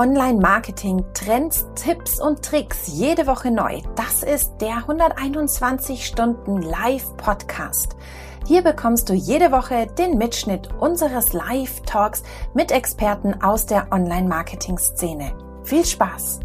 Online-Marketing, Trends, Tipps und Tricks jede Woche neu. Das ist der 121 Stunden Live-Podcast. Hier bekommst du jede Woche den Mitschnitt unseres Live-Talks mit Experten aus der Online-Marketing-Szene. Viel Spaß!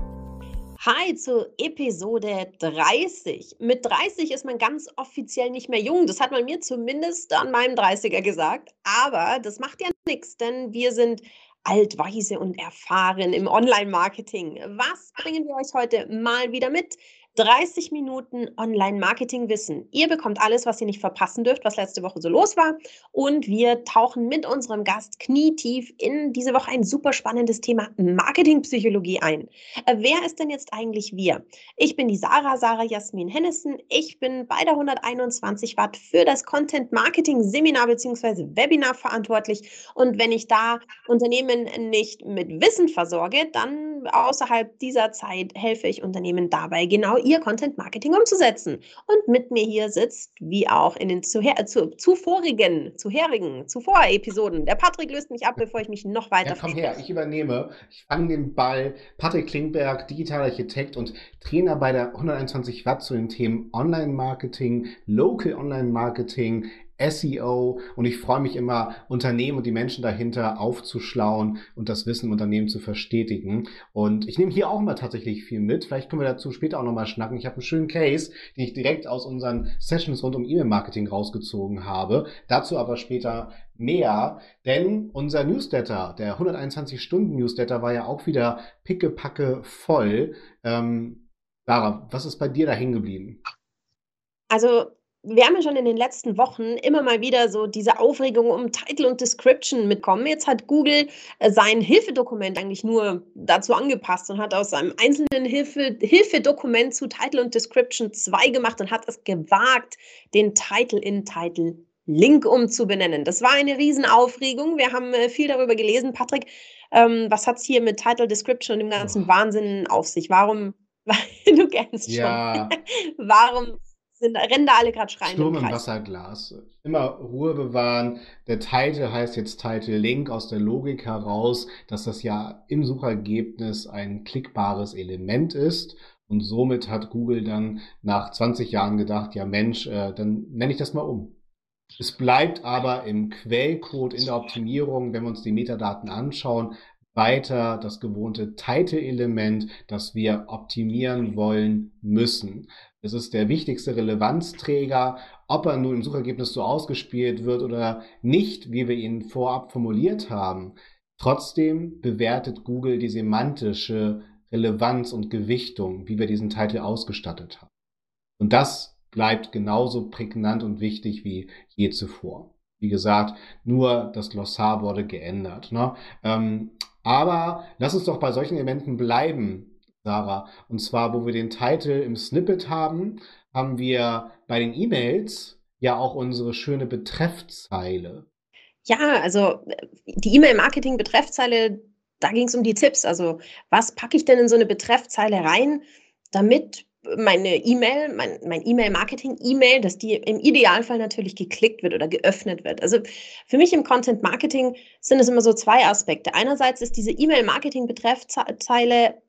Hi zu Episode 30. Mit 30 ist man ganz offiziell nicht mehr jung. Das hat man mir zumindest an meinem 30er gesagt. Aber das macht ja nichts, denn wir sind altweise und erfahren im Online-Marketing. Was bringen wir euch heute mal wieder mit? 30 Minuten Online-Marketing-Wissen. Ihr bekommt alles, was ihr nicht verpassen dürft, was letzte Woche so los war. Und wir tauchen mit unserem Gast knietief in diese Woche ein super spannendes Thema Marketingpsychologie ein. Äh, wer ist denn jetzt eigentlich wir? Ich bin die Sarah, Sarah Jasmin Hennissen. Ich bin bei der 121 Watt für das Content Marketing Seminar bzw. Webinar verantwortlich. Und wenn ich da Unternehmen nicht mit Wissen versorge, dann außerhalb dieser Zeit helfe ich Unternehmen dabei, genau ihr Content Marketing umzusetzen. Und mit mir hier sitzt, wie auch in den zuher, zu, zuvorigen, zuherigen, zuvor Episoden, der Patrick löst mich ab, bevor ich mich noch weiter ja, komm her, ich übernehme. Ich fange den Ball. Patrick Klingberg, digitaler Architekt und Trainer bei der 121 Watt zu den Themen Online-Marketing, Local Online-Marketing, SEO und ich freue mich immer, Unternehmen und die Menschen dahinter aufzuschlauen und das Wissen im Unternehmen zu verstetigen. Und ich nehme hier auch mal tatsächlich viel mit. Vielleicht können wir dazu später auch nochmal schnacken. Ich habe einen schönen Case, den ich direkt aus unseren Sessions rund um E-Mail-Marketing rausgezogen habe. Dazu aber später mehr, denn unser Newsletter, der 121-Stunden-Newsletter, war ja auch wieder pickepacke voll. Ähm, Sarah, was ist bei dir da hängen geblieben? Also wir haben ja schon in den letzten Wochen immer mal wieder so diese Aufregung um Title und Description mitkommen. Jetzt hat Google äh, sein Hilfedokument eigentlich nur dazu angepasst und hat aus einem einzelnen Hilfe, Hilfedokument zu Title und Description 2 gemacht und hat es gewagt, den Title in Title Link umzubenennen. Das war eine Riesenaufregung. Wir haben äh, viel darüber gelesen. Patrick, ähm, was hat es hier mit Title, Description und dem ganzen Wahnsinn auf sich? Warum, du kennst ja. schon, warum sind, rennen da alle gerade schreien. Sturm im, im Wasserglas. Immer Ruhe bewahren. Der Title heißt jetzt Title Link aus der Logik heraus, dass das ja im Suchergebnis ein klickbares Element ist. Und somit hat Google dann nach 20 Jahren gedacht, ja Mensch, äh, dann nenne ich das mal um. Es bleibt aber im Quellcode, in der Optimierung, wenn wir uns die Metadaten anschauen, weiter das gewohnte Title-Element, das wir optimieren wollen müssen. Es ist der wichtigste Relevanzträger, ob er nun im Suchergebnis so ausgespielt wird oder nicht, wie wir ihn vorab formuliert haben. Trotzdem bewertet Google die semantische Relevanz und Gewichtung, wie wir diesen Titel ausgestattet haben. Und das bleibt genauso prägnant und wichtig wie je zuvor. Wie gesagt, nur das Glossar wurde geändert. Ne? Ähm, aber lass uns doch bei solchen Elementen bleiben, Sarah. Und zwar, wo wir den Titel im Snippet haben, haben wir bei den E-Mails ja auch unsere schöne Betreffzeile. Ja, also die E-Mail-Marketing-Betreffzeile, da ging es um die Tipps. Also, was packe ich denn in so eine Betreffzeile rein, damit meine E-Mail, mein, mein E-Mail-Marketing-E-Mail, dass die im Idealfall natürlich geklickt wird oder geöffnet wird. Also für mich im Content-Marketing sind es immer so zwei Aspekte. Einerseits ist diese E-Mail-Marketing-Betreffzeile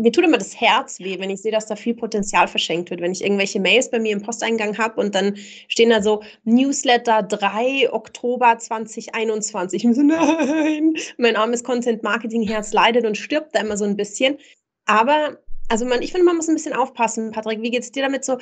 mir tut immer das Herz weh, wenn ich sehe, dass da viel Potenzial verschenkt wird. Wenn ich irgendwelche Mails bei mir im Posteingang habe und dann stehen da so Newsletter 3 Oktober 2021. Ich so, nein, mein armes Content-Marketing-Herz leidet und stirbt da immer so ein bisschen. Aber also man, ich finde, man muss ein bisschen aufpassen, Patrick. Wie geht es dir damit so?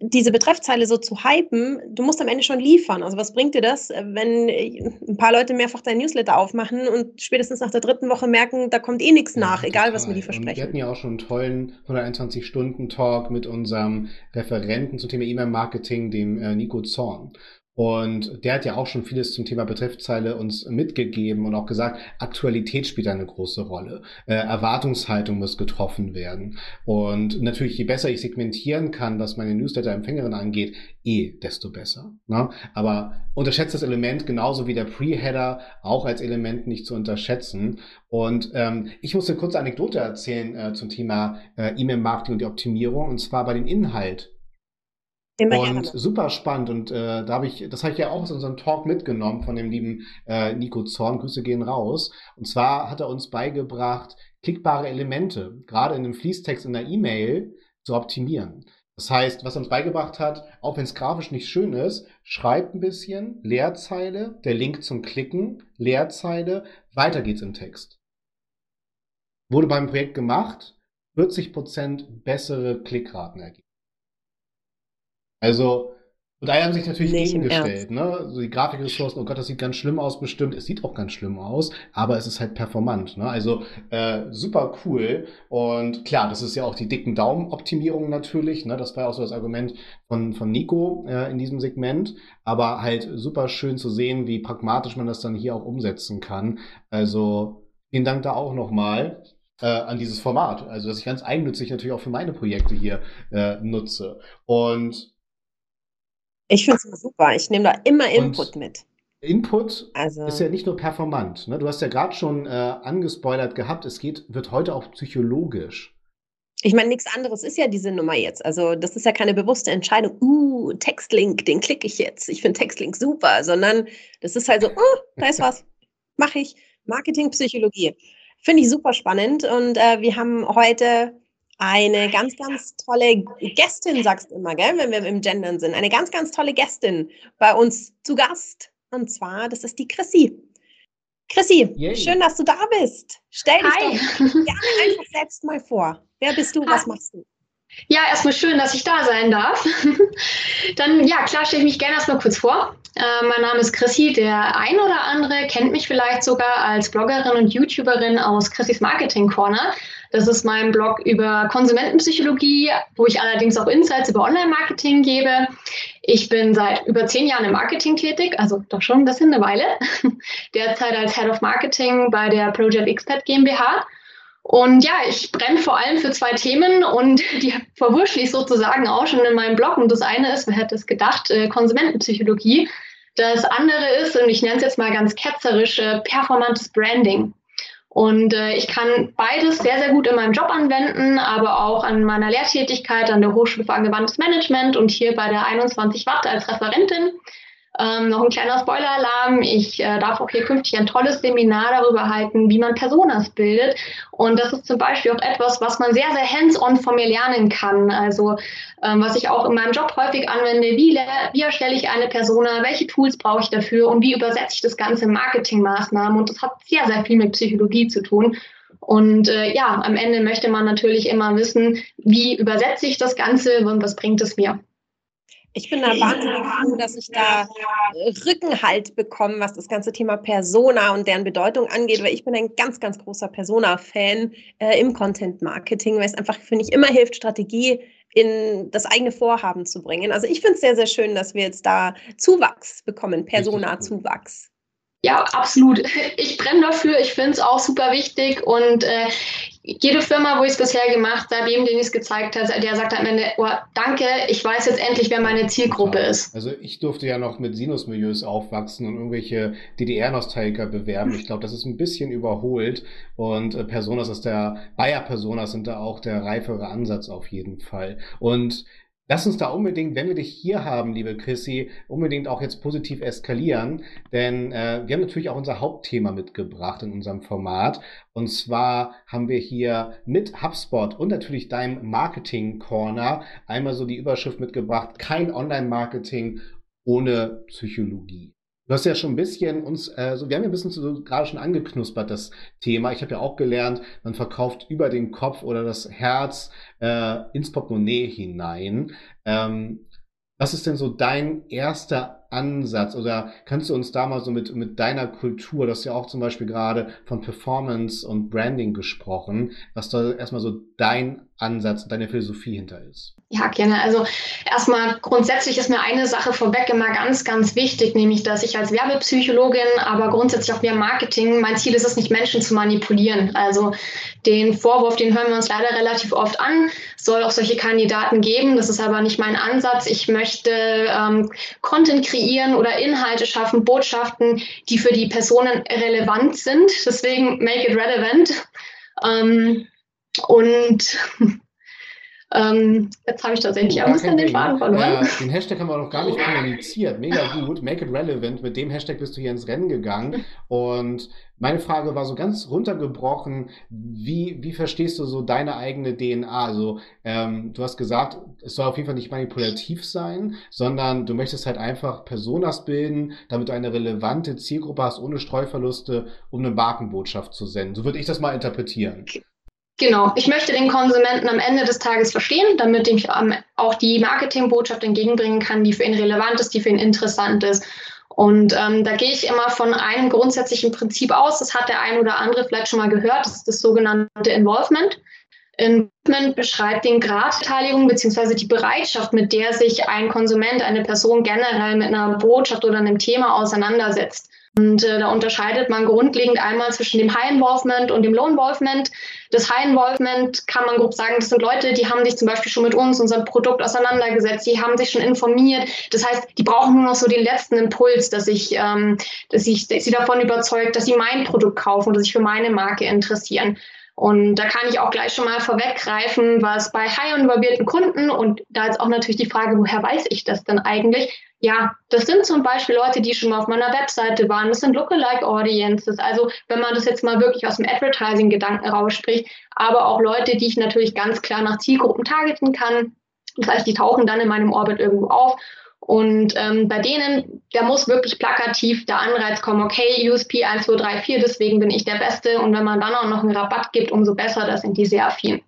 Diese Betreffzeile so zu hypen, du musst am Ende schon liefern. Also was bringt dir das, wenn ein paar Leute mehrfach dein Newsletter aufmachen und spätestens nach der dritten Woche merken, da kommt eh nichts nach, ja, egal was mir die versprechen. Und wir hatten ja auch schon einen tollen 121-Stunden-Talk mit unserem Referenten zum Thema E-Mail-Marketing, dem äh, Nico Zorn. Und der hat ja auch schon vieles zum Thema Betreffzeile uns mitgegeben und auch gesagt, Aktualität spielt eine große Rolle. Äh, Erwartungshaltung muss getroffen werden. Und natürlich, je besser ich segmentieren kann, was meine Newsletter-Empfängerin angeht, eh, desto besser. Ne? Aber unterschätzt das Element genauso wie der Pre-Header auch als Element nicht zu unterschätzen. Und ähm, ich muss eine kurze Anekdote erzählen äh, zum Thema äh, E-Mail-Marketing und die Optimierung, und zwar bei dem Inhalt Immer und gerne. super spannend. Und äh, da habe ich, das habe ich ja auch aus unserem Talk mitgenommen von dem lieben äh, Nico Zorn. Grüße gehen raus. Und zwar hat er uns beigebracht, klickbare Elemente, gerade in einem Fließtext in der E-Mail, zu optimieren. Das heißt, was er uns beigebracht hat, auch wenn es grafisch nicht schön ist, schreibt ein bisschen, Leerzeile, der Link zum Klicken, Leerzeile, weiter geht's im Text. Wurde beim Projekt gemacht, 40% bessere Klickraten ergeben. Also, und daher haben sich natürlich Nicht gegengestellt, ne? Also die Grafikressourcen, oh Gott, das sieht ganz schlimm aus, bestimmt. Es sieht auch ganz schlimm aus, aber es ist halt performant, ne? Also äh, super cool. Und klar, das ist ja auch die dicken Daumen-Optimierung natürlich, ne? Das war ja auch so das Argument von, von Nico äh, in diesem Segment. Aber halt super schön zu sehen, wie pragmatisch man das dann hier auch umsetzen kann. Also vielen Dank da auch nochmal. Äh, an dieses Format. Also, dass ich ganz eigennützig natürlich auch für meine Projekte hier äh, nutze. Und ich finde es super. Ich nehme da immer Input Und mit. Input also, ist ja nicht nur performant. Ne? Du hast ja gerade schon äh, angespoilert gehabt, es geht, wird heute auch psychologisch. Ich meine, nichts anderes ist ja diese Nummer jetzt. Also, das ist ja keine bewusste Entscheidung, uh, Textlink, den klicke ich jetzt. Ich finde Textlink super, sondern das ist halt so, oh, da ist was, mache ich. Marketingpsychologie. Finde ich super spannend. Und äh, wir haben heute eine ganz, ganz tolle Gästin, sagst du immer, gell, wenn wir im Gendern sind. Eine ganz, ganz tolle Gästin bei uns zu Gast. Und zwar, das ist die Chrissy. Chrissy, Yay. schön, dass du da bist. Stell dich Hi. doch gerne einfach selbst mal vor. Wer bist du? Was machst du? Ja, erstmal schön, dass ich da sein darf. Dann, ja, klar, stelle ich mich gerne erstmal kurz vor. Äh, mein Name ist Chrissy. Der ein oder andere kennt mich vielleicht sogar als Bloggerin und YouTuberin aus Chrissys Marketing Corner. Das ist mein Blog über Konsumentenpsychologie, wo ich allerdings auch Insights über Online-Marketing gebe. Ich bin seit über zehn Jahren im Marketing tätig, also doch schon ein bisschen eine Weile. Derzeit als Head of Marketing bei der Project Expert GmbH. Und ja, ich brenne vor allem für zwei Themen und die verwurschle ich sozusagen auch schon in meinem Blog. Und das eine ist, wer hätte es gedacht, äh, Konsumentenpsychologie. Das andere ist, und ich nenne es jetzt mal ganz ketzerisch, äh, performantes Branding. Und äh, ich kann beides sehr, sehr gut in meinem Job anwenden, aber auch an meiner Lehrtätigkeit an der Hochschule für angewandtes Management und hier bei der 21 Watt als Referentin. Ähm, noch ein kleiner Spoiler-Alarm. Ich äh, darf auch hier künftig ein tolles Seminar darüber halten, wie man Personas bildet. Und das ist zum Beispiel auch etwas, was man sehr, sehr hands-on von mir lernen kann. Also ähm, was ich auch in meinem Job häufig anwende. Wie, wie erstelle ich eine Persona? Welche Tools brauche ich dafür? Und wie übersetze ich das Ganze in Marketingmaßnahmen? Und das hat sehr, sehr viel mit Psychologie zu tun. Und äh, ja, am Ende möchte man natürlich immer wissen, wie übersetze ich das Ganze und was bringt es mir? Ich bin da wahnsinnig froh, dass ich da Rückenhalt bekomme, was das ganze Thema Persona und deren Bedeutung angeht, weil ich bin ein ganz, ganz großer Persona-Fan äh, im Content-Marketing, weil es einfach, finde ich, immer hilft, Strategie in das eigene Vorhaben zu bringen. Also ich finde es sehr, sehr schön, dass wir jetzt da Zuwachs bekommen, Persona-Zuwachs. Ja, absolut. Ich brenne dafür. Ich finde es auch super wichtig. Und äh, jede Firma, wo ich es bisher gemacht habe, jedem, den ich es gezeigt habe, der sagt am Ende, oh, danke, ich weiß jetzt endlich, wer meine Zielgruppe ist. Also ich durfte ja noch mit Sinus-Milieus aufwachsen und irgendwelche DDR-Nostalgiker bewerben. Ich glaube, das ist ein bisschen überholt. Und äh, Personas ist der, Bayer-Personas sind da auch der reifere Ansatz auf jeden Fall. Und Lass uns da unbedingt, wenn wir dich hier haben, liebe Chrissy, unbedingt auch jetzt positiv eskalieren, denn äh, wir haben natürlich auch unser Hauptthema mitgebracht in unserem Format. Und zwar haben wir hier mit HubSpot und natürlich deinem Marketing Corner einmal so die Überschrift mitgebracht, kein Online-Marketing ohne Psychologie. Du hast ja schon ein bisschen uns, äh, so, wir haben ja ein bisschen so gerade schon angeknuspert, das Thema. Ich habe ja auch gelernt, man verkauft über den Kopf oder das Herz äh, ins Portemonnaie hinein. Ähm, was ist denn so dein erster Ansatz oder kannst du uns da mal so mit, mit deiner Kultur, das ist ja auch zum Beispiel gerade von Performance und Branding gesprochen, was da erstmal so dein Ansatz, deine Philosophie hinter ist? Ja, gerne. Also erstmal grundsätzlich ist mir eine Sache vorweg immer ganz, ganz wichtig, nämlich dass ich als Werbepsychologin, aber grundsätzlich auch mehr Marketing, mein Ziel ist es nicht, Menschen zu manipulieren. Also den Vorwurf, den hören wir uns leider relativ oft an, soll auch solche Kandidaten geben. Das ist aber nicht mein Ansatz. Ich möchte ähm, Content kreieren oder Inhalte schaffen, Botschaften, die für die Personen relevant sind. Deswegen make it relevant. Ähm, und Ähm, jetzt habe ich tatsächlich ein bisschen den Faden verloren. Äh, den Hashtag haben wir noch gar nicht kommuniziert. Mega gut. Make it relevant. Mit dem Hashtag bist du hier ins Rennen gegangen. Und meine Frage war so ganz runtergebrochen. Wie, wie verstehst du so deine eigene DNA? Also, ähm, du hast gesagt, es soll auf jeden Fall nicht manipulativ sein, sondern du möchtest halt einfach Personas bilden, damit du eine relevante Zielgruppe hast, ohne Streuverluste, um eine Markenbotschaft zu senden. So würde ich das mal interpretieren. Genau, ich möchte den Konsumenten am Ende des Tages verstehen, damit ich ähm, auch die Marketingbotschaft entgegenbringen kann, die für ihn relevant ist, die für ihn interessant ist. Und ähm, da gehe ich immer von einem grundsätzlichen Prinzip aus, das hat der ein oder andere vielleicht schon mal gehört, das ist das sogenannte Involvement. Involvement beschreibt den Grad der Beteiligung bzw. die Bereitschaft, mit der sich ein Konsument, eine Person generell mit einer Botschaft oder einem Thema auseinandersetzt. Und äh, da unterscheidet man grundlegend einmal zwischen dem High Involvement und dem Low Involvement. Das High Involvement kann man grob sagen, das sind Leute, die haben sich zum Beispiel schon mit uns, unserem Produkt auseinandergesetzt, die haben sich schon informiert. Das heißt, die brauchen nur noch so den letzten Impuls, dass ich, ähm, dass ich, dass sie davon überzeugt, dass sie mein Produkt kaufen oder sich für meine Marke interessieren. Und da kann ich auch gleich schon mal vorweggreifen, was bei high involvierten Kunden und da ist auch natürlich die Frage, woher weiß ich das denn eigentlich? Ja, das sind zum Beispiel Leute, die schon mal auf meiner Webseite waren. Das sind Lookalike Audiences. Also wenn man das jetzt mal wirklich aus dem Advertising-Gedanken rausspricht, aber auch Leute, die ich natürlich ganz klar nach Zielgruppen targeten kann. Das heißt, die tauchen dann in meinem Orbit irgendwo auf. Und ähm, bei denen, da muss wirklich plakativ der Anreiz kommen, okay, USP 1, 2, 3, 4, deswegen bin ich der Beste. Und wenn man dann auch noch einen Rabatt gibt, umso besser, das sind die sehr affin.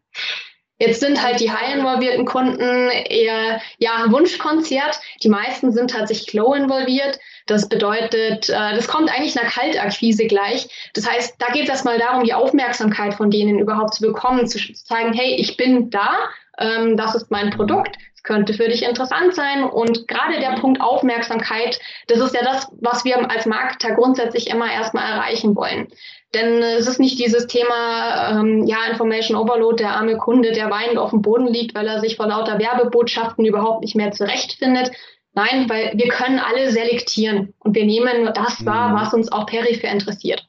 Jetzt sind halt die high involvierten Kunden eher ja Wunschkonzert. Die meisten sind tatsächlich low involviert. Das bedeutet, äh, das kommt eigentlich einer Kaltakquise gleich. Das heißt, da geht es erstmal darum, die Aufmerksamkeit von denen überhaupt zu bekommen, zu zeigen, hey, ich bin da, ähm, das ist mein Produkt, könnte für dich interessant sein. Und gerade der Punkt Aufmerksamkeit, das ist ja das, was wir als Marketer grundsätzlich immer erstmal erreichen wollen. Denn es ist nicht dieses Thema, ähm, ja, Information Overload, der arme Kunde, der weinend auf dem Boden liegt, weil er sich vor lauter Werbebotschaften überhaupt nicht mehr zurechtfindet. Nein, weil wir können alle selektieren und wir nehmen nur das wahr, mhm. was uns auch peripher interessiert.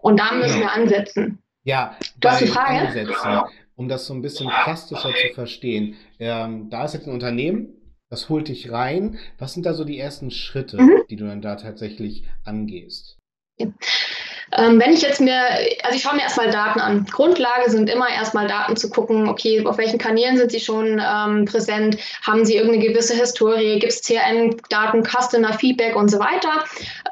Und da müssen wir ansetzen. Ja, du hast eine Frage? Ansetzen, um das so ein bisschen plastischer zu verstehen. Ähm, da ist jetzt ein Unternehmen, das holt dich rein. Was sind da so die ersten Schritte, mhm. die du dann da tatsächlich angehst? Ähm, wenn ich jetzt mir, also ich schaue mir erstmal Daten an. Grundlage sind immer erstmal Daten zu gucken, okay, auf welchen Kanälen sind sie schon ähm, präsent, haben sie irgendeine gewisse Historie, gibt es CRM-Daten, Customer Feedback und so weiter.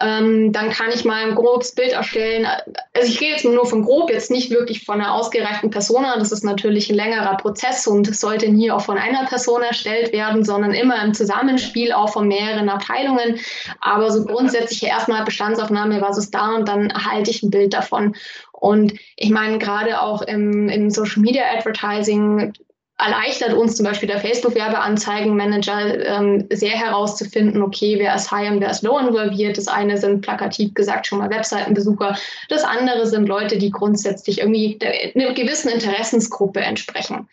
Ähm, dann kann ich mal ein grobes Bild erstellen. Also ich gehe jetzt nur von grob, jetzt nicht wirklich von einer ausgereiften Persona. Das ist natürlich ein längerer Prozess und sollte nie auch von einer Person erstellt werden, sondern immer im Zusammenspiel auch von mehreren Abteilungen. Aber so grundsätzlich erstmal Bestandsaufnahme, was ist da und dann erhalte ich ein Bild davon. Und ich meine, gerade auch im, im Social Media Advertising erleichtert uns zum Beispiel der Facebook-Werbeanzeigenmanager ähm, sehr herauszufinden, okay, wer ist high und wer ist low involviert. Das eine sind plakativ gesagt schon mal Webseitenbesucher. Das andere sind Leute, die grundsätzlich irgendwie einer gewissen Interessensgruppe entsprechen.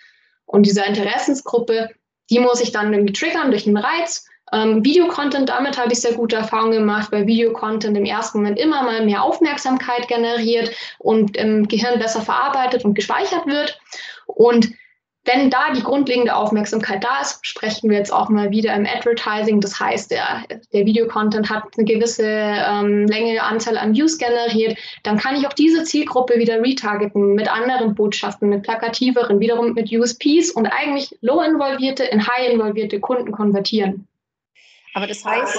Und diese Interessensgruppe, die muss ich dann irgendwie triggern durch einen Reiz ähm, Videocontent, damit habe ich sehr gute Erfahrungen gemacht, weil Videocontent im ersten Moment immer mal mehr Aufmerksamkeit generiert und im Gehirn besser verarbeitet und gespeichert wird. Und wenn da die grundlegende Aufmerksamkeit da ist, sprechen wir jetzt auch mal wieder im Advertising. Das heißt, der, der Videocontent hat eine gewisse ähm, Länge, Anzahl an Views generiert. Dann kann ich auch diese Zielgruppe wieder retargeten mit anderen Botschaften, mit plakativeren, wiederum mit USPs und eigentlich low involvierte in high involvierte Kunden konvertieren. Aber das heißt,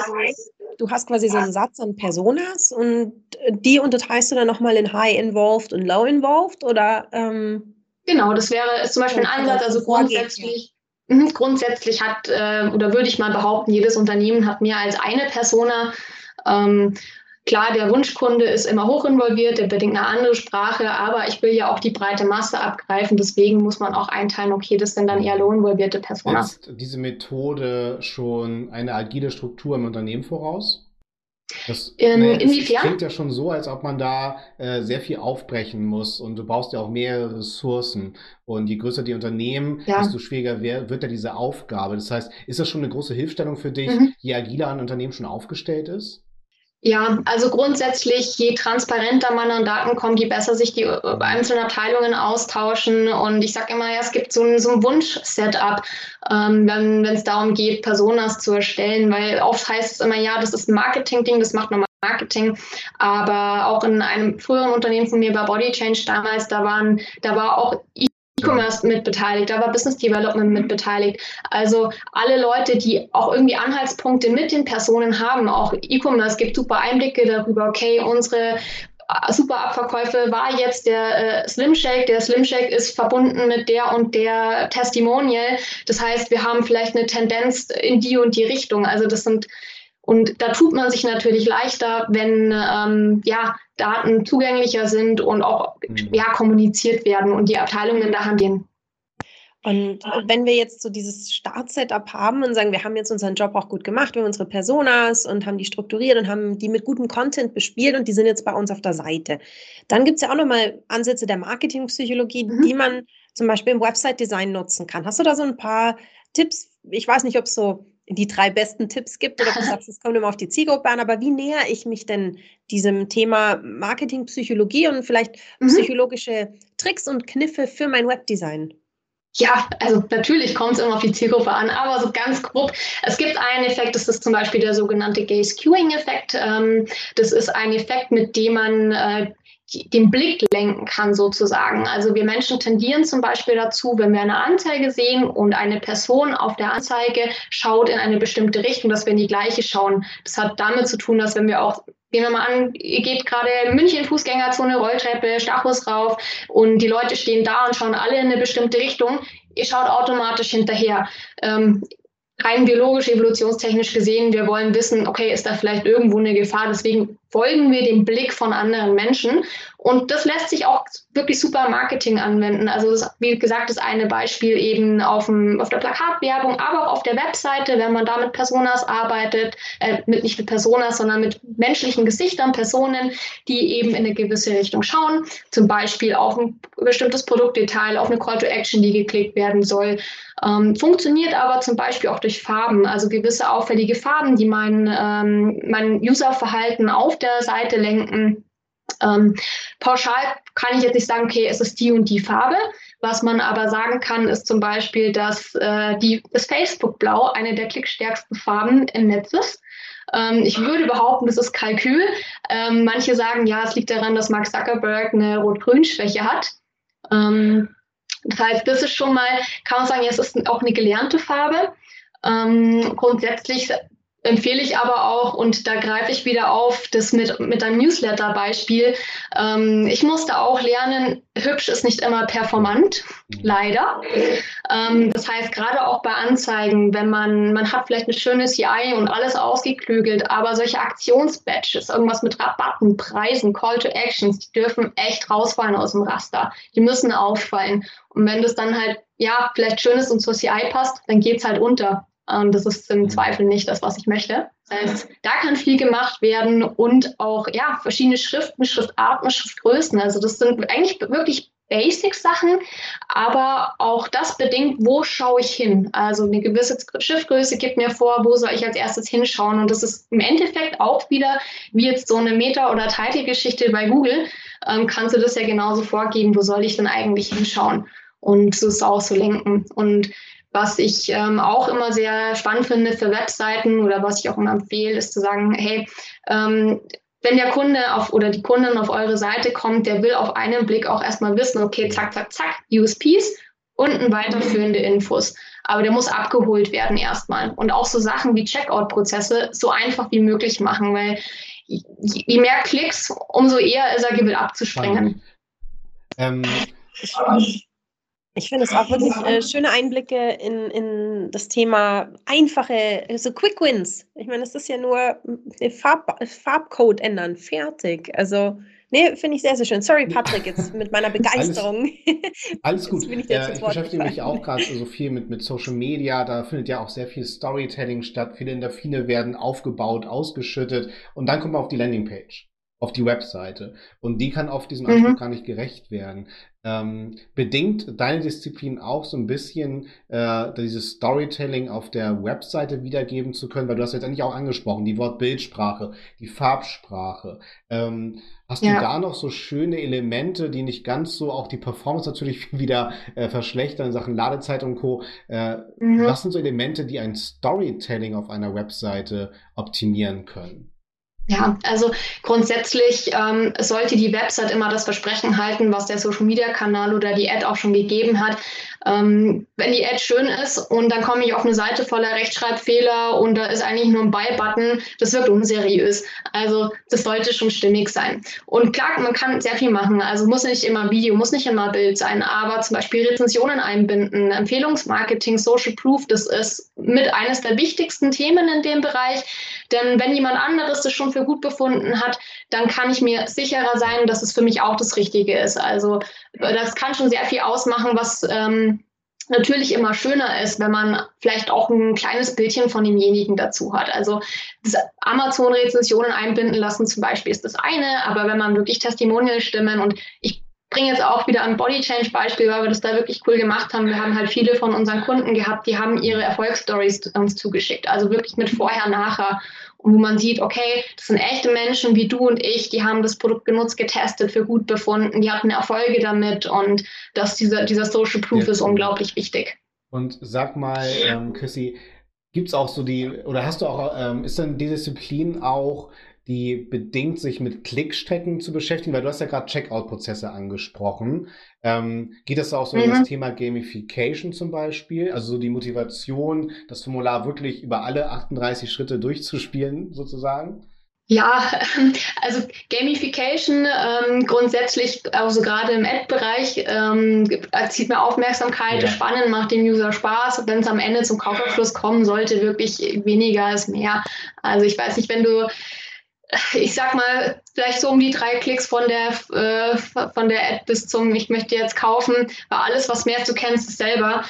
du hast quasi so einen Satz an Personas und die unterteilst du dann nochmal in High Involved und Low Involved oder? Ähm, genau, das wäre zum Beispiel ein Ansatz, also grundsätzlich. Mhm, grundsätzlich hat, äh, oder würde ich mal behaupten, jedes Unternehmen hat mehr als eine Persona. Ähm, Klar, der Wunschkunde ist immer hoch involviert, der bedingt eine andere Sprache, aber ich will ja auch die breite Masse abgreifen. Deswegen muss man auch einteilen, okay, das sind dann eher lohninvolvierte Personen. Setzt diese Methode schon eine agile Struktur im Unternehmen voraus? Das, In, ne, inwiefern? klingt ja schon so, als ob man da äh, sehr viel aufbrechen muss und du brauchst ja auch mehr Ressourcen. Und je größer die Unternehmen, ja. desto schwieriger wär, wird ja diese Aufgabe. Das heißt, ist das schon eine große Hilfestellung für dich, mhm. je agiler ein Unternehmen schon aufgestellt ist? Ja, also grundsätzlich, je transparenter man an Daten kommt, je besser sich die äh, einzelnen Abteilungen austauschen. Und ich sage immer, ja, es gibt so ein, so ein Wunsch-Setup, ähm, wenn es darum geht, Personas zu erstellen, weil oft heißt es immer, ja, das ist ein Marketing-Ding, das macht nochmal Marketing, aber auch in einem früheren Unternehmen von mir bei Body Change damals, da waren, da war auch E-Commerce mit beteiligt, da war Business Development mit beteiligt. Also alle Leute, die auch irgendwie Anhaltspunkte mit den Personen haben, auch E-Commerce gibt super Einblicke darüber, okay, unsere äh, super Abverkäufe war jetzt der äh, Slim Shake. Der Slim Shake ist verbunden mit der und der Testimonial. Das heißt, wir haben vielleicht eine Tendenz in die und die Richtung. Also das sind und da tut man sich natürlich leichter, wenn ähm, ja, Daten zugänglicher sind und auch mhm. ja, kommuniziert werden und die Abteilungen da handeln. Und wenn wir jetzt so dieses Start-Setup haben und sagen, wir haben jetzt unseren Job auch gut gemacht, wir haben unsere Personas und haben die strukturiert und haben die mit gutem Content bespielt und die sind jetzt bei uns auf der Seite. Dann gibt es ja auch nochmal Ansätze der Marketingpsychologie, mhm. die man zum Beispiel im Website-Design nutzen kann. Hast du da so ein paar Tipps? Ich weiß nicht, ob es so die drei besten Tipps gibt oder du sagst, es kommt immer auf die Zielgruppe an, aber wie näher ich mich denn diesem Thema Marketing, Psychologie und vielleicht mhm. psychologische Tricks und Kniffe für mein Webdesign? Ja, also natürlich kommt es immer auf die Zielgruppe an, aber so ganz grob. Es gibt einen Effekt, das ist zum Beispiel der sogenannte Gaze-Queuing-Effekt. Ähm, das ist ein Effekt, mit dem man äh, den Blick lenken kann sozusagen. Also wir Menschen tendieren zum Beispiel dazu, wenn wir eine Anzeige sehen und eine Person auf der Anzeige schaut in eine bestimmte Richtung, dass wir in die gleiche schauen. Das hat damit zu tun, dass wenn wir auch Gehen wir mal an, ihr geht gerade München Fußgängerzone, Rolltreppe, Stachus rauf und die Leute stehen da und schauen alle in eine bestimmte Richtung. Ihr schaut automatisch hinterher. Ähm, rein biologisch, evolutionstechnisch gesehen, wir wollen wissen, okay, ist da vielleicht irgendwo eine Gefahr? Deswegen folgen wir dem Blick von anderen Menschen. Und das lässt sich auch wirklich super Marketing anwenden. Also das, wie gesagt, das eine Beispiel eben auf, dem, auf der Plakatwerbung, aber auch auf der Webseite, wenn man da mit Personas arbeitet, äh, mit, nicht mit Personas, sondern mit menschlichen Gesichtern, Personen, die eben in eine gewisse Richtung schauen. Zum Beispiel auf ein bestimmtes Produktdetail, auf eine Call to Action, die geklickt werden soll. Ähm, funktioniert aber zum Beispiel auch durch Farben, also gewisse auffällige Farben, die mein, ähm, mein Userverhalten auf der Seite lenken. Ähm, pauschal kann ich jetzt nicht sagen, okay, es ist die und die Farbe. Was man aber sagen kann, ist zum Beispiel, dass äh, die, das Facebook-Blau eine der klickstärksten Farben im Netz ist. Ähm, ich würde behaupten, das ist Kalkül. Ähm, manche sagen, ja, es liegt daran, dass Mark Zuckerberg eine Rot-Grün-Schwäche hat. Ähm, das heißt, das ist schon mal, kann man sagen, ja, es ist auch eine gelernte Farbe. Ähm, grundsätzlich empfehle ich aber auch, und da greife ich wieder auf, das mit, mit einem Newsletter-Beispiel. Ähm, ich musste auch lernen, hübsch ist nicht immer performant, mhm. leider. Ähm, das heißt, gerade auch bei Anzeigen, wenn man, man hat vielleicht eine schöne CI und alles ausgeklügelt, aber solche Aktionsbatches, irgendwas mit Rabatten, Preisen, Call to Actions, die dürfen echt rausfallen aus dem Raster. Die müssen auffallen. Und wenn das dann halt, ja, vielleicht schön ist und zur CI passt, dann geht es halt unter. Und das ist im mhm. Zweifel nicht das, was ich möchte. Das heißt, da kann viel gemacht werden und auch ja, verschiedene Schriften, Schriftarten, Schriftgrößen. Also das sind eigentlich wirklich Basic-Sachen, aber auch das bedingt, wo schaue ich hin. Also eine gewisse Schriftgröße gibt mir vor, wo soll ich als erstes hinschauen. Und das ist im Endeffekt auch wieder, wie jetzt so eine Meta- oder Title-Geschichte bei Google, ähm, kannst du das ja genauso vorgeben, wo soll ich denn eigentlich hinschauen und das auch so lenken. Und was ich ähm, auch immer sehr spannend finde für Webseiten oder was ich auch immer empfehle, ist zu sagen, hey, ähm, wenn der Kunde auf oder die Kundin auf eure Seite kommt, der will auf einen Blick auch erstmal wissen, okay, zack, zack, zack, USPs und weiterführende Infos. Aber der muss abgeholt werden erstmal. Und auch so Sachen wie Checkout-Prozesse so einfach wie möglich machen, weil je mehr Klicks, umso eher ist er gewillt abzuspringen. Ähm, ich finde es auch wirklich äh, schöne Einblicke in, in das Thema einfache, so Quick Wins. Ich meine, es ist ja nur Farb, Farbcode ändern, fertig. Also, nee, finde ich sehr, sehr schön. Sorry, Patrick, jetzt mit meiner Begeisterung. alles, alles gut. ich, äh, ich beschäftige mich auch gerade so viel mit, mit Social Media. Da findet ja auch sehr viel Storytelling statt. Viele Endorphine werden aufgebaut, ausgeschüttet und dann kommt man auf die Landingpage auf die Webseite. Und die kann auf diesen Anspruch mhm. gar nicht gerecht werden. Ähm, bedingt deine Disziplin auch so ein bisschen äh, dieses Storytelling auf der Webseite wiedergeben zu können, weil du hast jetzt eigentlich auch angesprochen, die Wortbildsprache, die Farbsprache. Ähm, hast ja. du da noch so schöne Elemente, die nicht ganz so auch die Performance natürlich wieder äh, verschlechtern in Sachen Ladezeit und Co. Äh, mhm. Was sind so Elemente, die ein Storytelling auf einer Webseite optimieren können? Ja, also grundsätzlich ähm, sollte die Website immer das Versprechen halten, was der Social-Media-Kanal oder die Ad auch schon gegeben hat. Ähm, wenn die Ad schön ist und dann komme ich auf eine Seite voller Rechtschreibfehler und da ist eigentlich nur ein Buy-Button, das wirkt unseriös. Also das sollte schon stimmig sein. Und klar, man kann sehr viel machen. Also muss nicht immer Video, muss nicht immer Bild sein, aber zum Beispiel Rezensionen einbinden, Empfehlungsmarketing, Social Proof, das ist mit eines der wichtigsten Themen in dem Bereich. Denn wenn jemand anderes das schon für gut befunden hat, dann kann ich mir sicherer sein, dass es für mich auch das Richtige ist. Also das kann schon sehr viel ausmachen, was ähm, natürlich immer schöner ist, wenn man vielleicht auch ein kleines Bildchen von demjenigen dazu hat. Also Amazon-Rezensionen einbinden lassen zum Beispiel ist das eine, aber wenn man wirklich Testimonial-Stimmen und ich bringe jetzt auch wieder ein Body Change Beispiel, weil wir das da wirklich cool gemacht haben. Wir haben halt viele von unseren Kunden gehabt, die haben ihre Erfolgsstories uns zugeschickt. Also wirklich mit vorher, nachher. Und wo man sieht, okay, das sind echte Menschen wie du und ich, die haben das Produkt genutzt, getestet, für gut befunden, die hatten Erfolge damit und dass dieser, dieser Social Proof ja. ist unglaublich wichtig. Und sag mal, ähm, Chrissy, gibt es auch so die, oder hast du auch, ähm, ist dann die Disziplin auch die bedingt sich mit Klickstrecken zu beschäftigen, weil du hast ja gerade Checkout-Prozesse angesprochen. Ähm, geht das auch so mhm. um das Thema Gamification zum Beispiel? Also so die Motivation, das Formular wirklich über alle 38 Schritte durchzuspielen, sozusagen? Ja, also Gamification ähm, grundsätzlich, also gerade im Ad-Bereich, ähm, zieht mir Aufmerksamkeit, ja. spannend, macht dem User Spaß. Wenn es am Ende zum Kaufabschluss kommen sollte, wirklich weniger ist mehr. Also ich weiß nicht, wenn du ich sag mal, vielleicht so um die drei Klicks von der, äh, von der Ad bis zum Ich möchte jetzt kaufen, war alles, was mehr du kennst, ist selber.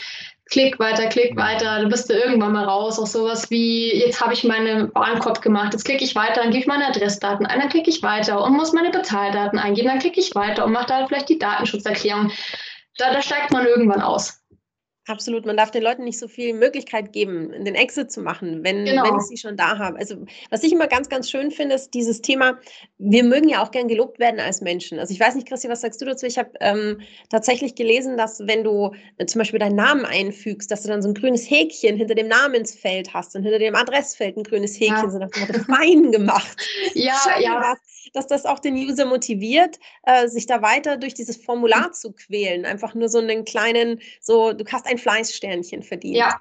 Klick weiter, klick weiter, dann bist du irgendwann mal raus. Auch sowas wie, jetzt habe ich meine Warenkorb gemacht, jetzt klicke ich weiter, dann gebe ich meine Adressdaten ein, dann klicke ich weiter und muss meine Bezahldaten eingeben, dann klicke ich weiter und mache da vielleicht die Datenschutzerklärung. Da, da steigt man irgendwann aus. Absolut, man darf den Leuten nicht so viel Möglichkeit geben, den Exit zu machen, wenn, genau. wenn ich sie schon da habe. Also was ich immer ganz, ganz schön finde, ist dieses Thema, wir mögen ja auch gern gelobt werden als Menschen. Also ich weiß nicht, Christi, was sagst du dazu? Ich habe ähm, tatsächlich gelesen, dass wenn du äh, zum Beispiel deinen Namen einfügst, dass du dann so ein grünes Häkchen hinter dem Namensfeld hast und hinter dem Adressfeld ein grünes Häkchen, ja. so nach dem Motto, fein gemacht. ja, Schön ja. Was dass das auch den User motiviert, äh, sich da weiter durch dieses Formular zu quälen. Einfach nur so einen kleinen, so, du hast ein Fleißsternchen verdient. Ja,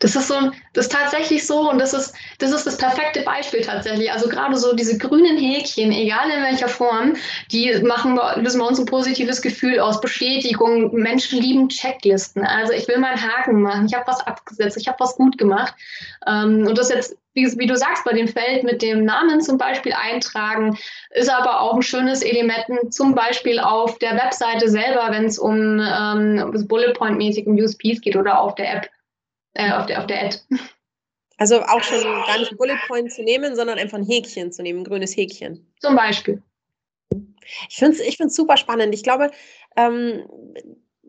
das ist so, das ist tatsächlich so und das ist, das ist das perfekte Beispiel tatsächlich. Also gerade so diese grünen Häkchen, egal in welcher Form, die machen, lösen bei uns ein positives Gefühl aus, Bestätigung. Menschen lieben Checklisten. Also ich will meinen Haken machen, ich habe was abgesetzt, ich habe was gut gemacht. Ähm, und das jetzt, wie, wie, du sagst, bei dem Feld mit dem Namen zum Beispiel eintragen, ist aber auch ein schönes Element, zum Beispiel auf der Webseite selber, wenn es um ähm, Bullet Point-mäßig um USPs geht oder auf der App äh, auf, der, auf der Ad. Also auch schon gar nicht Bullet Point zu nehmen, sondern einfach ein Häkchen zu nehmen, ein grünes Häkchen. Zum Beispiel. Ich finde es ich find's super spannend. Ich glaube, ähm,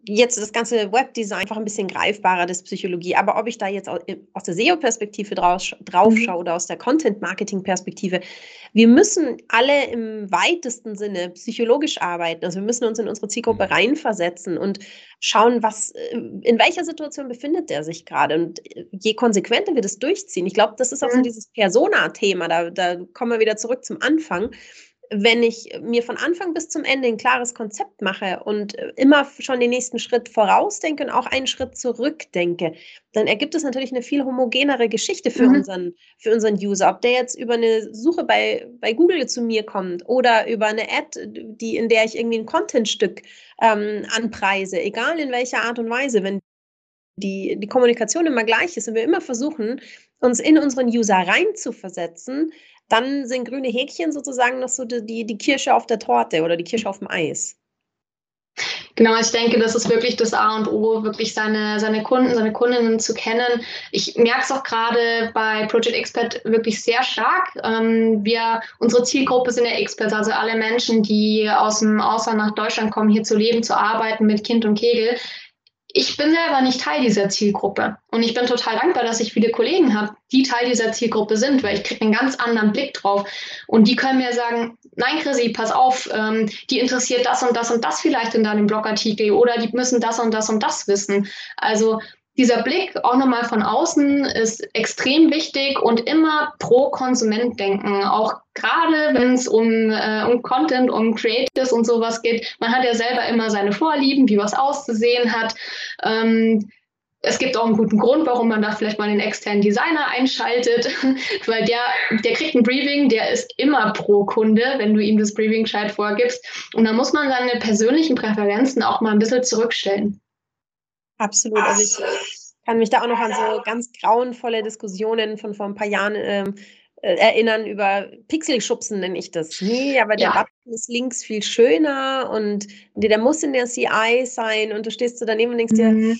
jetzt das ganze Webdesign einfach ein bisschen greifbarer, das Psychologie. Aber ob ich da jetzt aus der SEO-Perspektive drauf, drauf mhm. schaue oder aus der Content-Marketing-Perspektive, wir müssen alle im weitesten Sinne psychologisch arbeiten. Also wir müssen uns in unsere Zielgruppe mhm. reinversetzen und schauen, was, äh, in welcher Situation befindet der sich gerade. Und äh, je konsequenter wir das durchziehen, ich glaube, das ist auch so mhm. dieses Persona-Thema, da, da kommen wir wieder zurück zum Anfang wenn ich mir von Anfang bis zum Ende ein klares Konzept mache und äh, immer schon den nächsten Schritt vorausdenke und auch einen Schritt zurückdenke, dann ergibt es natürlich eine viel homogenere Geschichte für, mhm. unseren, für unseren User. Ob der jetzt über eine Suche bei, bei Google zu mir kommt oder über eine Ad, die, in der ich irgendwie ein Contentstück ähm, anpreise, egal in welcher Art und Weise, wenn die, die Kommunikation immer gleich ist und wir immer versuchen, uns in unseren User reinzuversetzen, dann sind grüne Häkchen sozusagen noch so die, die Kirsche auf der Torte oder die Kirsche auf dem Eis. Genau, ich denke, das ist wirklich das A und O, wirklich seine, seine Kunden, seine Kundinnen zu kennen. Ich merke es auch gerade bei Project Expert wirklich sehr stark. Ähm, wir, unsere Zielgruppe sind ja Experts, also alle Menschen, die aus dem Ausland nach Deutschland kommen, hier zu leben, zu arbeiten mit Kind und Kegel ich bin selber nicht Teil dieser Zielgruppe. Und ich bin total dankbar, dass ich viele Kollegen habe, die Teil dieser Zielgruppe sind, weil ich kriege einen ganz anderen Blick drauf. Und die können mir sagen, nein, Chrissy, pass auf, ähm, die interessiert das und das und das vielleicht in deinem Blogartikel oder die müssen das und das und das wissen. Also dieser Blick auch nochmal von außen ist extrem wichtig und immer pro Konsument denken. Auch gerade wenn es um, äh, um Content, um Creatives und sowas geht. Man hat ja selber immer seine Vorlieben, wie was auszusehen hat. Ähm, es gibt auch einen guten Grund, warum man da vielleicht mal einen externen Designer einschaltet, weil der, der kriegt ein Briefing, der ist immer pro Kunde, wenn du ihm das Briefing gescheit vorgibst. Und da muss man seine persönlichen Präferenzen auch mal ein bisschen zurückstellen. Absolut. Also ich kann mich da auch noch an so ganz grauenvolle Diskussionen von vor ein paar Jahren ähm, äh, erinnern über Pixelschubsen, nenne ich das. Nee, aber der ja. Button ist links viel schöner und der muss in der CI sein und du stehst so daneben und denkst mhm. dir,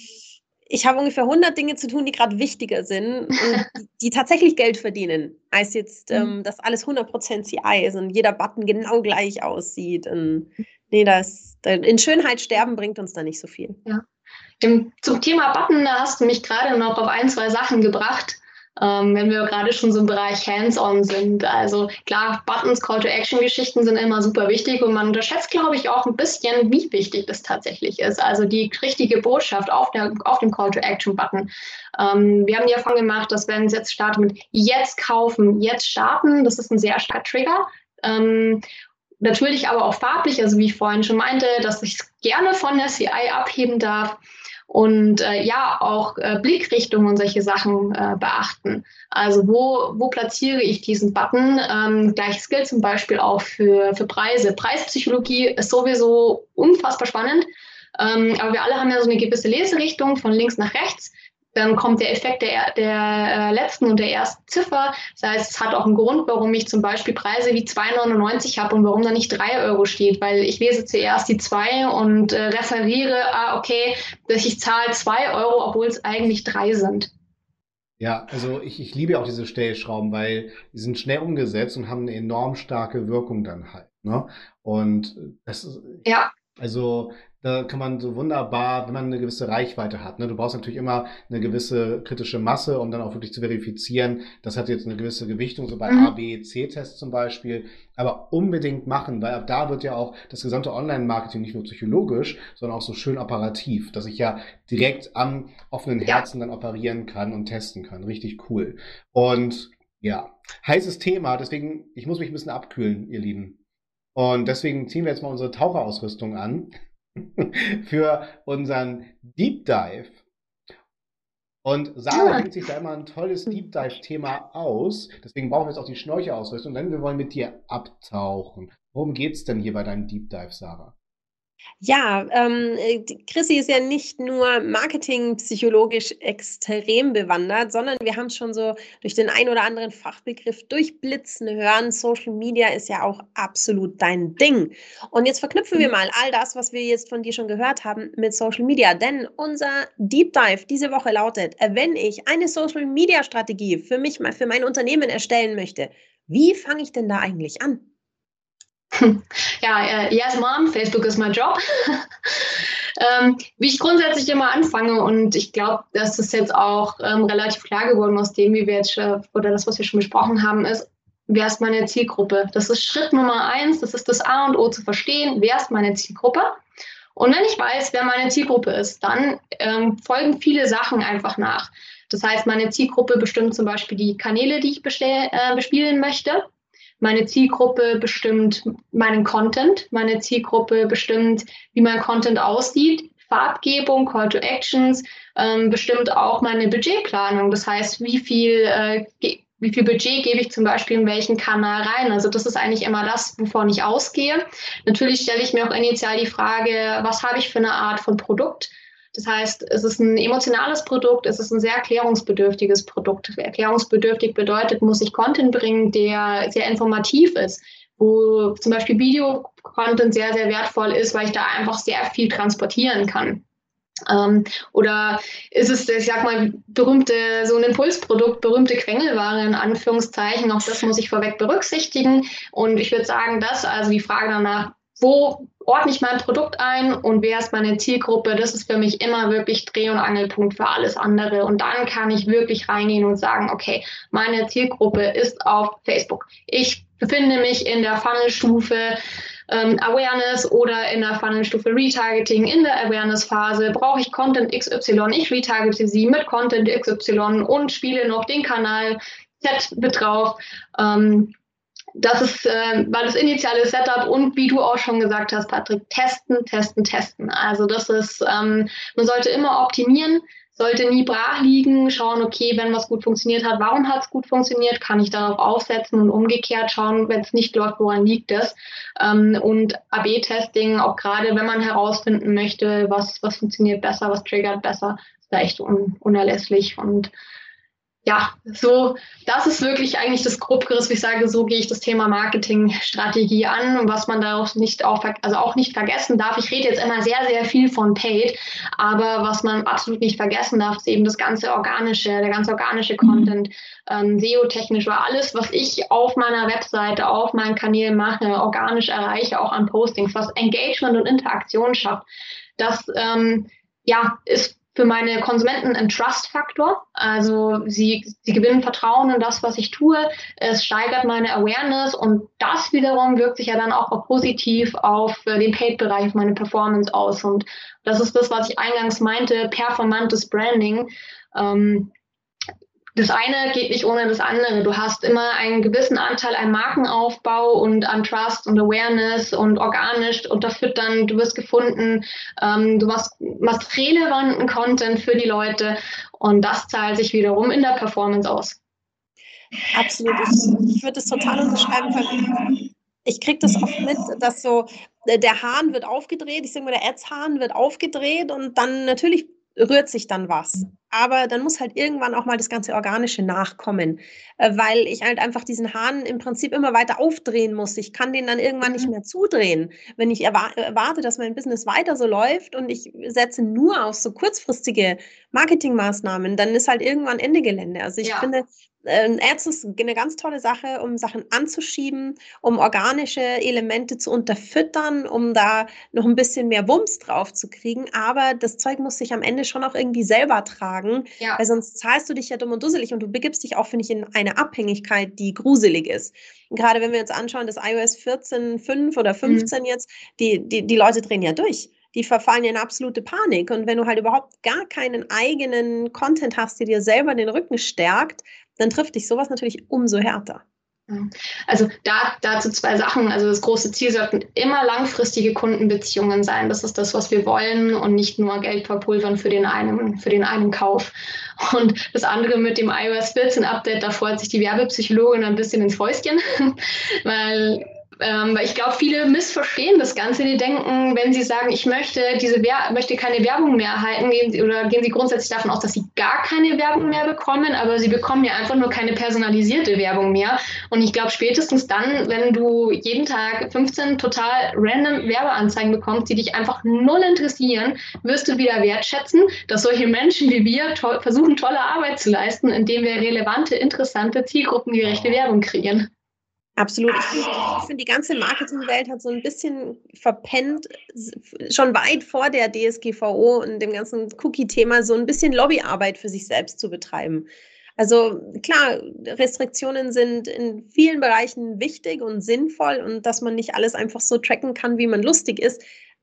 ich habe ungefähr 100 Dinge zu tun, die gerade wichtiger sind und die, die, tatsächlich Geld verdienen, als jetzt, mhm. ähm, dass alles 100% CI ist und jeder Button genau gleich aussieht. Und nee, das, in Schönheit sterben bringt uns da nicht so viel. Ja. Im, zum Thema Button, da hast du mich gerade noch auf ein, zwei Sachen gebracht, ähm, wenn wir gerade schon so im Bereich Hands-on sind. Also klar, Buttons, Call-to-Action-Geschichten sind immer super wichtig und man unterschätzt, glaube ich, auch ein bisschen, wie wichtig das tatsächlich ist. Also die richtige Botschaft auf, der, auf dem Call-to-Action-Button. Ähm, wir haben die Erfahrung gemacht, dass wenn es jetzt startet mit jetzt kaufen, jetzt starten, das ist ein sehr starker Trigger. Ähm, natürlich aber auch farblich, also wie ich vorhin schon meinte, dass ich es gerne von der CI abheben darf und äh, ja, auch äh, Blickrichtung und solche Sachen äh, beachten. Also wo, wo platziere ich diesen Button? Ähm, gleiches gilt zum Beispiel auch für, für Preise. Preispsychologie ist sowieso unfassbar spannend. Ähm, aber wir alle haben ja so eine gewisse Leserichtung von links nach rechts dann kommt der Effekt der, der äh, letzten und der ersten Ziffer. Das heißt, es hat auch einen Grund, warum ich zum Beispiel Preise wie 2,99 habe und warum da nicht 3 Euro steht, weil ich lese zuerst die 2 und äh, referiere, ah, okay, dass ich zahle 2 Euro, obwohl es eigentlich 3 sind. Ja, also ich, ich liebe auch diese Stellschrauben, weil die sind schnell umgesetzt und haben eine enorm starke Wirkung dann halt. Ne? Und das ist, ja. also da kann man so wunderbar, wenn man eine gewisse Reichweite hat. Ne? Du brauchst natürlich immer eine gewisse kritische Masse, um dann auch wirklich zu verifizieren, das hat jetzt eine gewisse Gewichtung, so bei mhm. A, B, C-Tests zum Beispiel. Aber unbedingt machen, weil ab da wird ja auch das gesamte Online-Marketing nicht nur psychologisch, sondern auch so schön operativ, dass ich ja direkt am offenen Herzen dann operieren kann und testen kann. Richtig cool. Und ja, heißes Thema, deswegen, ich muss mich ein bisschen abkühlen, ihr Lieben. Und deswegen ziehen wir jetzt mal unsere Taucherausrüstung an. für unseren Deep Dive. Und Sarah denkt sich da immer ein tolles Deep Dive-Thema aus. Deswegen brauchen wir jetzt auch die Schnorchelausrüstung, denn wir wollen mit dir abtauchen. Worum geht es denn hier bei deinem Deep Dive, Sarah? Ja, ähm, äh, Chrissy ist ja nicht nur marketingpsychologisch extrem bewandert, sondern wir haben es schon so durch den ein oder anderen Fachbegriff durchblitzen hören. Social Media ist ja auch absolut dein Ding. Und jetzt verknüpfen wir mhm. mal all das, was wir jetzt von dir schon gehört haben, mit Social Media. Denn unser Deep Dive diese Woche lautet, wenn ich eine Social Media Strategie für mich, für mein Unternehmen erstellen möchte, wie fange ich denn da eigentlich an? Ja, äh, yes, Mom, Facebook ist mein Job. ähm, wie ich grundsätzlich immer anfange und ich glaube, das jetzt auch ähm, relativ klar geworden aus dem, wie wir jetzt äh, oder das, was wir schon besprochen haben, ist, wer ist meine Zielgruppe? Das ist Schritt Nummer eins, das ist das A und O zu verstehen, wer ist meine Zielgruppe? Und wenn ich weiß, wer meine Zielgruppe ist, dann ähm, folgen viele Sachen einfach nach. Das heißt, meine Zielgruppe bestimmt zum Beispiel die Kanäle, die ich äh, bespielen möchte. Meine Zielgruppe bestimmt meinen Content. Meine Zielgruppe bestimmt, wie mein Content aussieht. Farbgebung, Call to Actions, ähm, bestimmt auch meine Budgetplanung. Das heißt, wie viel, äh, wie viel Budget gebe ich zum Beispiel in welchen Kanal rein? Also das ist eigentlich immer das, wovon ich ausgehe. Natürlich stelle ich mir auch initial die Frage, was habe ich für eine Art von Produkt? Das heißt, es ist ein emotionales Produkt, es ist ein sehr erklärungsbedürftiges Produkt. Erklärungsbedürftig bedeutet, muss ich Content bringen, der sehr informativ ist. wo zum Beispiel Video-Content sehr, sehr wertvoll ist, weil ich da einfach sehr viel transportieren kann. Ähm, oder ist es, ich sag mal, berühmte, so ein Impulsprodukt, berühmte Quengelware in Anführungszeichen, auch das muss ich vorweg berücksichtigen. Und ich würde sagen, das, also die Frage danach, wo ordne ich mein Produkt ein und wer ist meine Zielgruppe, das ist für mich immer wirklich Dreh- und Angelpunkt für alles andere. Und dann kann ich wirklich reingehen und sagen, okay, meine Zielgruppe ist auf Facebook. Ich befinde mich in der Funnelstufe ähm, Awareness oder in der Funnelstufe Retargeting in der Awareness-Phase. Brauche ich Content XY? Ich retargete sie mit Content XY und spiele noch den Kanal Z mit drauf. Ähm, das ist, äh, weil das initiale Setup und wie du auch schon gesagt hast, Patrick, testen, testen, testen. Also das ist, ähm, man sollte immer optimieren, sollte nie brach liegen, schauen, okay, wenn was gut funktioniert hat, warum hat es gut funktioniert, kann ich darauf aufsetzen und umgekehrt schauen, wenn es nicht läuft, woran liegt es. Ähm, und AB-Testing, auch gerade wenn man herausfinden möchte, was, was funktioniert besser, was triggert besser, ist da echt un unerlässlich und ja, so, das ist wirklich eigentlich das Grobgeriss, wie ich sage, so gehe ich das Thema Marketingstrategie an und was man darauf nicht auch, also auch nicht vergessen darf. Ich rede jetzt immer sehr, sehr viel von Paid, aber was man absolut nicht vergessen darf, ist eben das ganze organische, der ganze organische mhm. Content, ähm, SEO-technisch war alles, was ich auf meiner Webseite, auf meinen Kanälen mache, organisch erreiche, auch an Postings, was Engagement und Interaktion schafft. Das, ähm, ja, ist für meine Konsumenten ein Trust-Faktor. Also sie, sie gewinnen Vertrauen in das, was ich tue. Es steigert meine Awareness und das wiederum wirkt sich ja dann auch positiv auf äh, den Paid-Bereich, auf meine Performance aus. Und das ist das, was ich eingangs meinte, performantes Branding. Ähm, das eine geht nicht ohne das andere. Du hast immer einen gewissen Anteil an Markenaufbau und an Trust und Awareness und organisch unterfüttern. Du wirst gefunden. Ähm, du machst, machst relevanten Content für die Leute und das zahlt sich wiederum in der Performance aus. Absolut. Ich, würde es total unterschreiben können. Ich kriege das oft mit, dass so äh, der Hahn wird aufgedreht, ich sage mal, der Ads-Hahn wird aufgedreht und dann natürlich rührt sich dann was. Aber dann muss halt irgendwann auch mal das ganze Organische nachkommen, äh, weil ich halt einfach diesen Hahn im Prinzip immer weiter aufdrehen muss. Ich kann den dann irgendwann nicht mhm. mehr zudrehen. Wenn ich erwarte, dass mein Business weiter so läuft und ich setze nur auf so kurzfristige Marketingmaßnahmen, dann ist halt irgendwann Ende Gelände. Also ich ja. finde, ähm, Ads ist eine ganz tolle Sache, um Sachen anzuschieben, um organische Elemente zu unterfüttern, um da noch ein bisschen mehr Wumms drauf zu kriegen. Aber das Zeug muss sich am Ende schon auch irgendwie selber tragen, ja. weil sonst zahlst du dich ja dumm und dusselig und du begibst dich auch, finde ich, in eine Abhängigkeit, die gruselig ist. Gerade wenn wir uns anschauen, das iOS 14, 5 oder 15 mhm. jetzt, die, die, die Leute drehen ja durch die verfallen in absolute Panik. Und wenn du halt überhaupt gar keinen eigenen Content hast, der dir selber den Rücken stärkt, dann trifft dich sowas natürlich umso härter. Also da, dazu zwei Sachen. Also das große Ziel sollten immer langfristige Kundenbeziehungen sein. Das ist das, was wir wollen und nicht nur Geld verpulvern für den einen, für den einen Kauf. Und das andere mit dem iOS 14 Update, da freut sich die Werbepsychologin ein bisschen ins Fäustchen, weil ähm, ich glaube, viele missverstehen das Ganze. Die denken, wenn sie sagen, ich möchte diese Wer möchte keine Werbung mehr erhalten, gehen sie, oder gehen sie grundsätzlich davon aus, dass sie gar keine Werbung mehr bekommen, aber sie bekommen ja einfach nur keine personalisierte Werbung mehr. Und ich glaube, spätestens dann, wenn du jeden Tag 15 total random Werbeanzeigen bekommst, die dich einfach null interessieren, wirst du wieder wertschätzen, dass solche Menschen wie wir to versuchen, tolle Arbeit zu leisten, indem wir relevante, interessante, zielgruppengerechte Werbung kreieren. Absolut. Ich finde, find, die ganze Marketingwelt hat so ein bisschen verpennt, schon weit vor der DSGVO und dem ganzen Cookie-Thema so ein bisschen Lobbyarbeit für sich selbst zu betreiben. Also klar, Restriktionen sind in vielen Bereichen wichtig und sinnvoll und dass man nicht alles einfach so tracken kann, wie man lustig ist.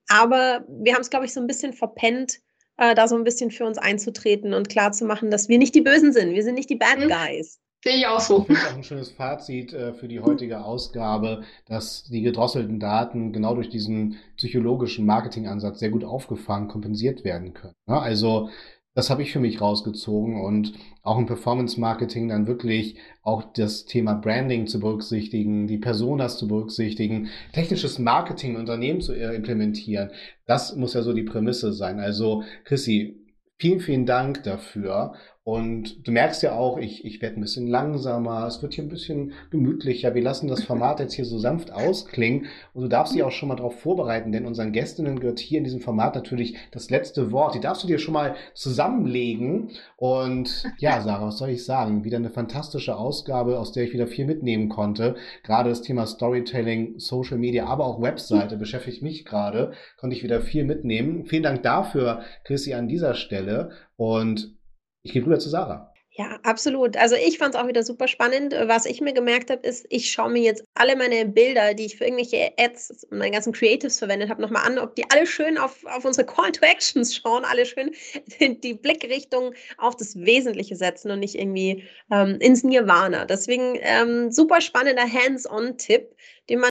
Aber wir haben es, glaube ich, so ein bisschen verpennt, äh, da so ein bisschen für uns einzutreten und klarzumachen, dass wir nicht die Bösen sind. Wir sind nicht die Bad mhm. Guys. Sehe ich auch so. Das ist auch ein schönes Fazit äh, für die heutige Ausgabe, dass die gedrosselten Daten genau durch diesen psychologischen Marketingansatz sehr gut aufgefangen, kompensiert werden können. Ja, also das habe ich für mich rausgezogen und auch im Performance Marketing dann wirklich auch das Thema Branding zu berücksichtigen, die Personas zu berücksichtigen, technisches Marketing im Unternehmen zu äh, implementieren. Das muss ja so die Prämisse sein. Also Chrissy, vielen, vielen Dank dafür. Und du merkst ja auch, ich, ich werde ein bisschen langsamer, es wird hier ein bisschen gemütlicher. Wir lassen das Format jetzt hier so sanft ausklingen. Und du darfst dich auch schon mal darauf vorbereiten, denn unseren Gästinnen gehört hier in diesem Format natürlich das letzte Wort. Die darfst du dir schon mal zusammenlegen. Und ja, Sarah, was soll ich sagen? Wieder eine fantastische Ausgabe, aus der ich wieder viel mitnehmen konnte. Gerade das Thema Storytelling, Social Media, aber auch Webseite beschäftigt mich gerade. Konnte ich wieder viel mitnehmen. Vielen Dank dafür, Chrissy, an dieser Stelle. Und ich gehe rüber zu Sarah. Ja, absolut. Also ich fand es auch wieder super spannend. Was ich mir gemerkt habe, ist, ich schaue mir jetzt alle meine Bilder, die ich für irgendwelche Ads und meine ganzen Creatives verwendet habe, nochmal an, ob die alle schön auf, auf unsere Call to Actions schauen, alle schön die Blickrichtung auf das Wesentliche setzen und nicht irgendwie ähm, ins Nirvana. Deswegen ähm, super spannender Hands-on-Tipp, den man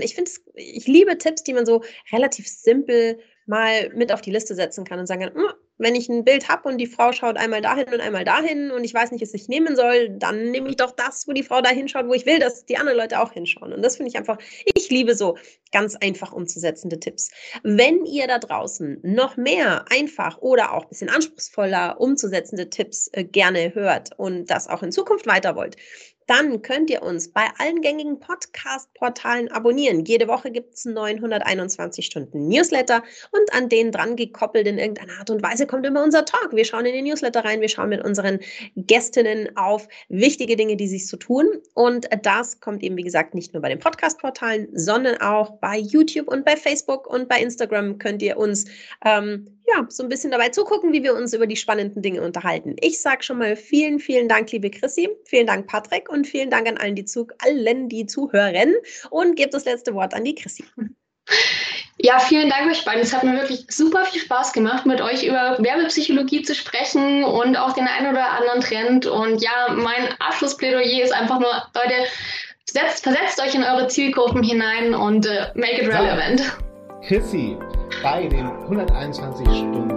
ich finde ich liebe Tipps, die man so relativ simpel mal mit auf die Liste setzen kann und sagen kann, hm, wenn ich ein Bild habe und die Frau schaut einmal dahin und einmal dahin und ich weiß nicht, was ich nehmen soll, dann nehme ich doch das, wo die Frau da hinschaut, wo ich will, dass die anderen Leute auch hinschauen. Und das finde ich einfach, ich liebe so ganz einfach umzusetzende Tipps. Wenn ihr da draußen noch mehr einfach oder auch ein bisschen anspruchsvoller umzusetzende Tipps äh, gerne hört und das auch in Zukunft weiter wollt, dann könnt ihr uns bei allen gängigen Podcast-Portalen abonnieren. Jede Woche gibt es einen 921 Stunden Newsletter und an den dran gekoppelt in irgendeiner Art und Weise kommt immer unser Talk. Wir schauen in den Newsletter rein, wir schauen mit unseren Gästinnen auf wichtige Dinge, die sich so tun. Und das kommt eben, wie gesagt, nicht nur bei den Podcast-Portalen, sondern auch bei YouTube und bei Facebook und bei Instagram könnt ihr uns ähm, ja, so ein bisschen dabei zugucken, wie wir uns über die spannenden Dinge unterhalten. Ich sage schon mal vielen, vielen Dank, liebe Chrissy. Vielen Dank, Patrick. Und vielen Dank an allen, die, zu, allen, die zuhören. Und gebe das letzte Wort an die Chrissy. Ja, vielen Dank euch beiden. Es hat mir wirklich super viel Spaß gemacht, mit euch über Werbepsychologie zu sprechen und auch den einen oder anderen Trend. Und ja, mein Abschlussplädoyer ist einfach nur, Leute, setzt, versetzt euch in eure Zielgruppen hinein und uh, make it relevant. Chrissy, bei den 121 Stunden